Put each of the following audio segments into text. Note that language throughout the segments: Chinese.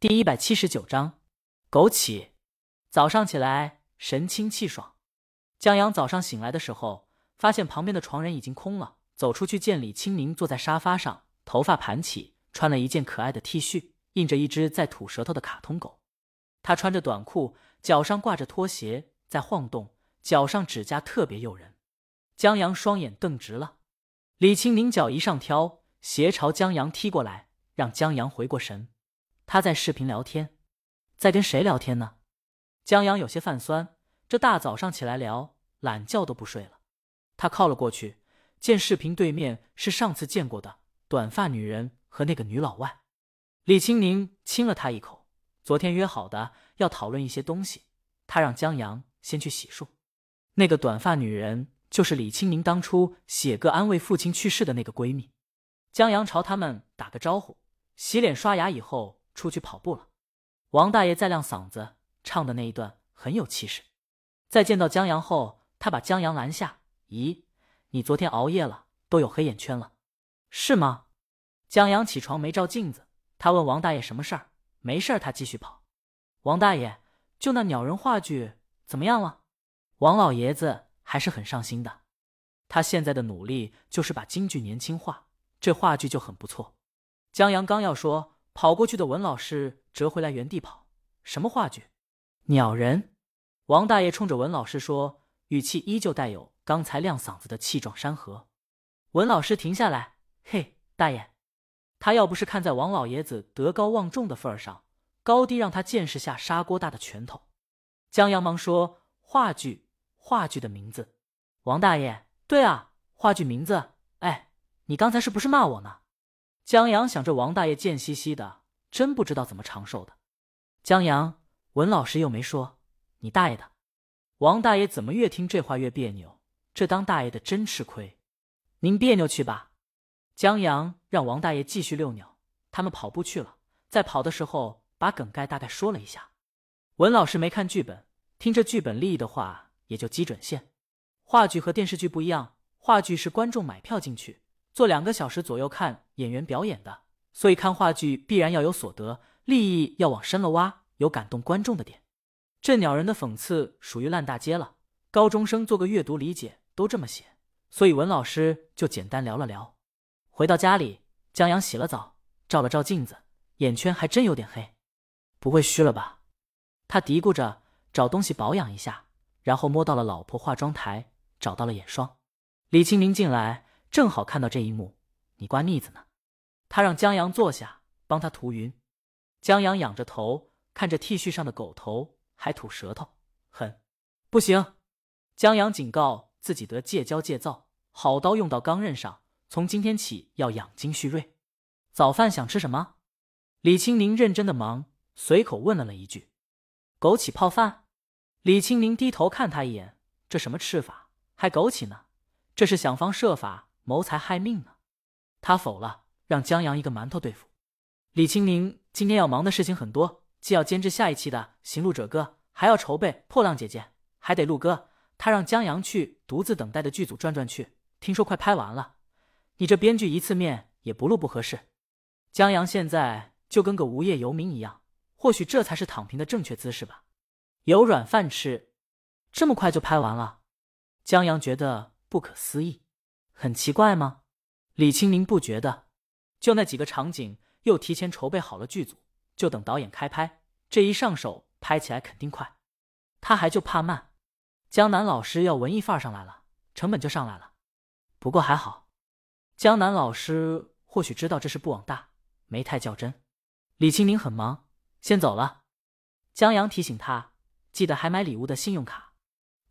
第一百七十九章，枸杞。早上起来，神清气爽。江阳早上醒来的时候，发现旁边的床人已经空了。走出去见李清明坐在沙发上，头发盘起，穿了一件可爱的 T 恤，印着一只在吐舌头的卡通狗。他穿着短裤，脚上挂着拖鞋，在晃动，脚上指甲特别诱人。江阳双眼瞪直了。李清明脚一上挑，斜朝江阳踢过来，让江阳回过神。他在视频聊天，在跟谁聊天呢？江阳有些泛酸，这大早上起来聊，懒觉都不睡了。他靠了过去，见视频对面是上次见过的短发女人和那个女老外。李青宁亲了他一口。昨天约好的要讨论一些东西，他让江阳先去洗漱。那个短发女人就是李青宁当初写歌安慰父亲去世的那个闺蜜。江阳朝他们打个招呼，洗脸刷牙以后。出去跑步了，王大爷在亮嗓子唱的那一段很有气势。在见到江阳后，他把江阳拦下：“咦，你昨天熬夜了，都有黑眼圈了，是吗？”江阳起床没照镜子，他问王大爷什么事儿？没事儿，他继续跑。王大爷，就那鸟人话剧怎么样了？王老爷子还是很上心的，他现在的努力就是把京剧年轻化，这话剧就很不错。江阳刚要说。跑过去的文老师折回来原地跑。什么话剧？鸟人。王大爷冲着文老师说，语气依旧带有刚才亮嗓子的气壮山河。文老师停下来，嘿，大爷，他要不是看在王老爷子德高望重的份儿上，高低让他见识下砂锅大的拳头。江阳忙说：“话剧，话剧的名字。”王大爷，对啊，话剧名字。哎，你刚才是不是骂我呢？江阳想着王大爷贱兮兮的，真不知道怎么长寿的。江阳，文老师又没说你大爷的。王大爷怎么越听这话越别扭？这当大爷的真吃亏。您别扭去吧。江阳让王大爷继续遛鸟，他们跑步去了。在跑的时候，把梗概大概说了一下。文老师没看剧本，听着剧本立意的话，也就基准线。话剧和电视剧不一样，话剧是观众买票进去。做两个小时左右看演员表演的，所以看话剧必然要有所得，利益要往深了挖，有感动观众的点。这鸟人的讽刺属于烂大街了，高中生做个阅读理解都这么写，所以文老师就简单聊了聊。回到家里，江阳洗了澡，照了照镜子，眼圈还真有点黑，不会虚了吧？他嘀咕着找东西保养一下，然后摸到了老婆化妆台，找到了眼霜。李清明进来。正好看到这一幕，你刮腻子呢？他让江阳坐下，帮他涂匀。江阳仰着头看着 T 恤上的狗头，还吐舌头，很不行。江阳警告自己得戒骄戒躁，好刀用到钢刃上。从今天起要养精蓄锐。早饭想吃什么？李青宁认真的忙，随口问了了一句：“枸杞泡饭。”李青宁低头看他一眼，这什么吃法？还枸杞呢？这是想方设法。谋财害命呢？他否了，让江阳一个馒头对付。李清明今天要忙的事情很多，既要监制下一期的《行路者歌》，还要筹备《破浪姐姐》，还得录歌。他让江阳去独自等待的剧组转转去，听说快拍完了。你这编剧一次面也不录不合适。江阳现在就跟个无业游民一样，或许这才是躺平的正确姿势吧。有软饭吃，这么快就拍完了？江阳觉得不可思议。很奇怪吗？李青宁不觉得，就那几个场景，又提前筹备好了剧组，就等导演开拍。这一上手，拍起来肯定快。他还就怕慢。江南老师要文艺范儿上来了，成本就上来了。不过还好，江南老师或许知道这是不往大，没太较真。李青宁很忙，先走了。江阳提醒他，记得还买礼物的信用卡。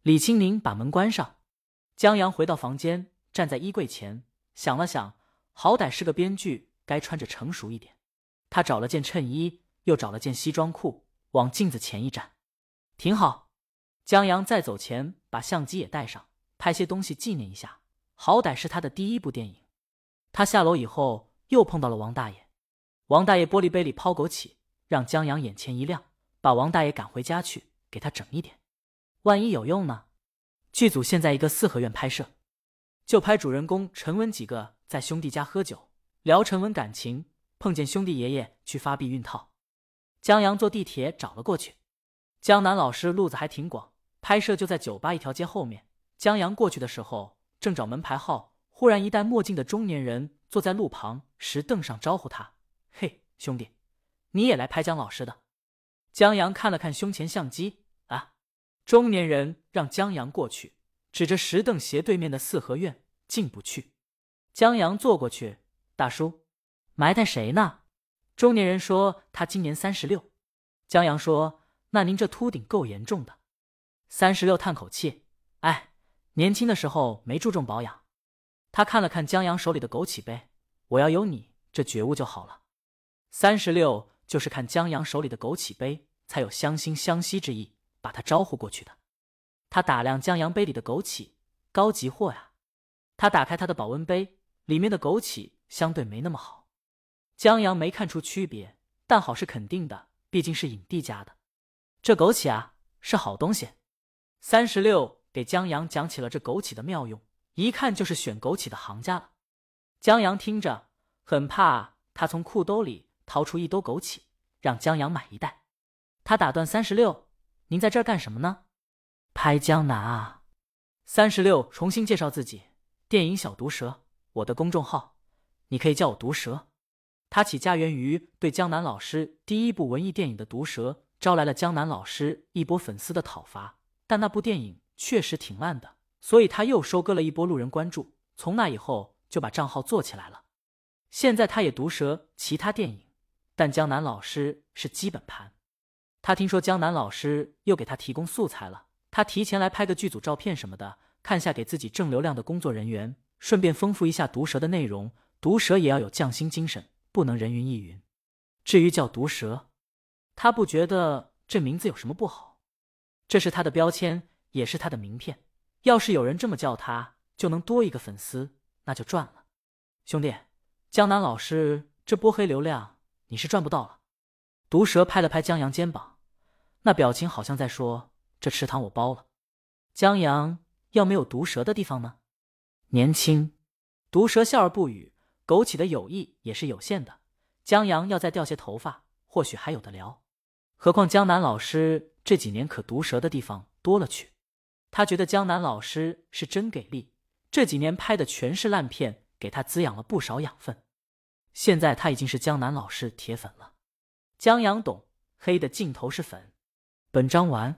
李青宁把门关上，江阳回到房间。站在衣柜前，想了想，好歹是个编剧，该穿着成熟一点。他找了件衬衣，又找了件西装裤，往镜子前一站，挺好。江阳在走前把相机也带上，拍些东西纪念一下。好歹是他的第一部电影。他下楼以后，又碰到了王大爷。王大爷玻璃杯里抛枸杞，让江阳眼前一亮，把王大爷赶回家去，给他整一点，万一有用呢？剧组现在一个四合院拍摄。就拍主人公陈文几个在兄弟家喝酒聊陈文感情，碰见兄弟爷爷去发避孕套。江阳坐地铁找了过去。江南老师路子还挺广，拍摄就在酒吧一条街后面。江阳过去的时候正找门牌号，忽然一戴墨镜的中年人坐在路旁石凳上招呼他：“嘿，兄弟，你也来拍江老师的？”江阳看了看胸前相机，啊！中年人让江阳过去，指着石凳斜对面的四合院，进不去。江阳坐过去，大叔，埋汰谁呢？中年人说他今年三十六。江阳说：“那您这秃顶够严重的。”三十六叹口气：“哎，年轻的时候没注重保养。”他看了看江阳手里的枸杞杯，我要有你这觉悟就好了。三十六就是看江阳手里的枸杞杯。才有相惺相惜之意，把他招呼过去的。他打量江阳杯里的枸杞，高级货呀。他打开他的保温杯，里面的枸杞相对没那么好。江阳没看出区别，但好是肯定的，毕竟是影帝家的。这枸杞啊，是好东西。三十六给江阳讲起了这枸杞的妙用，一看就是选枸杞的行家了。江阳听着，很怕他从裤兜里掏出一兜枸杞，让江阳买一袋。他打断三十六：“您在这儿干什么呢？”拍江南啊！三十六重新介绍自己：“电影小毒蛇，我的公众号，你可以叫我毒蛇。”他起家源于对江南老师第一部文艺电影的《毒蛇》招来了江南老师一波粉丝的讨伐，但那部电影确实挺烂的，所以他又收割了一波路人关注。从那以后就把账号做起来了。现在他也毒舌其他电影，但江南老师是基本盘。他听说江南老师又给他提供素材了，他提前来拍个剧组照片什么的，看下给自己正流量的工作人员，顺便丰富一下毒蛇的内容。毒蛇也要有匠心精神，不能人云亦云。至于叫毒蛇，他不觉得这名字有什么不好，这是他的标签，也是他的名片。要是有人这么叫他，就能多一个粉丝，那就赚了。兄弟，江南老师这波黑流量，你是赚不到了。毒蛇拍了拍江阳肩膀。那表情好像在说：“这池塘我包了。”江阳要没有毒蛇的地方呢？年轻，毒蛇笑而不语。枸杞的友谊也是有限的。江阳要再掉些头发，或许还有的聊。何况江南老师这几年可毒蛇的地方多了去。他觉得江南老师是真给力，这几年拍的全是烂片，给他滋养了不少养分。现在他已经是江南老师铁粉了。江阳懂，黑的尽头是粉。本章完。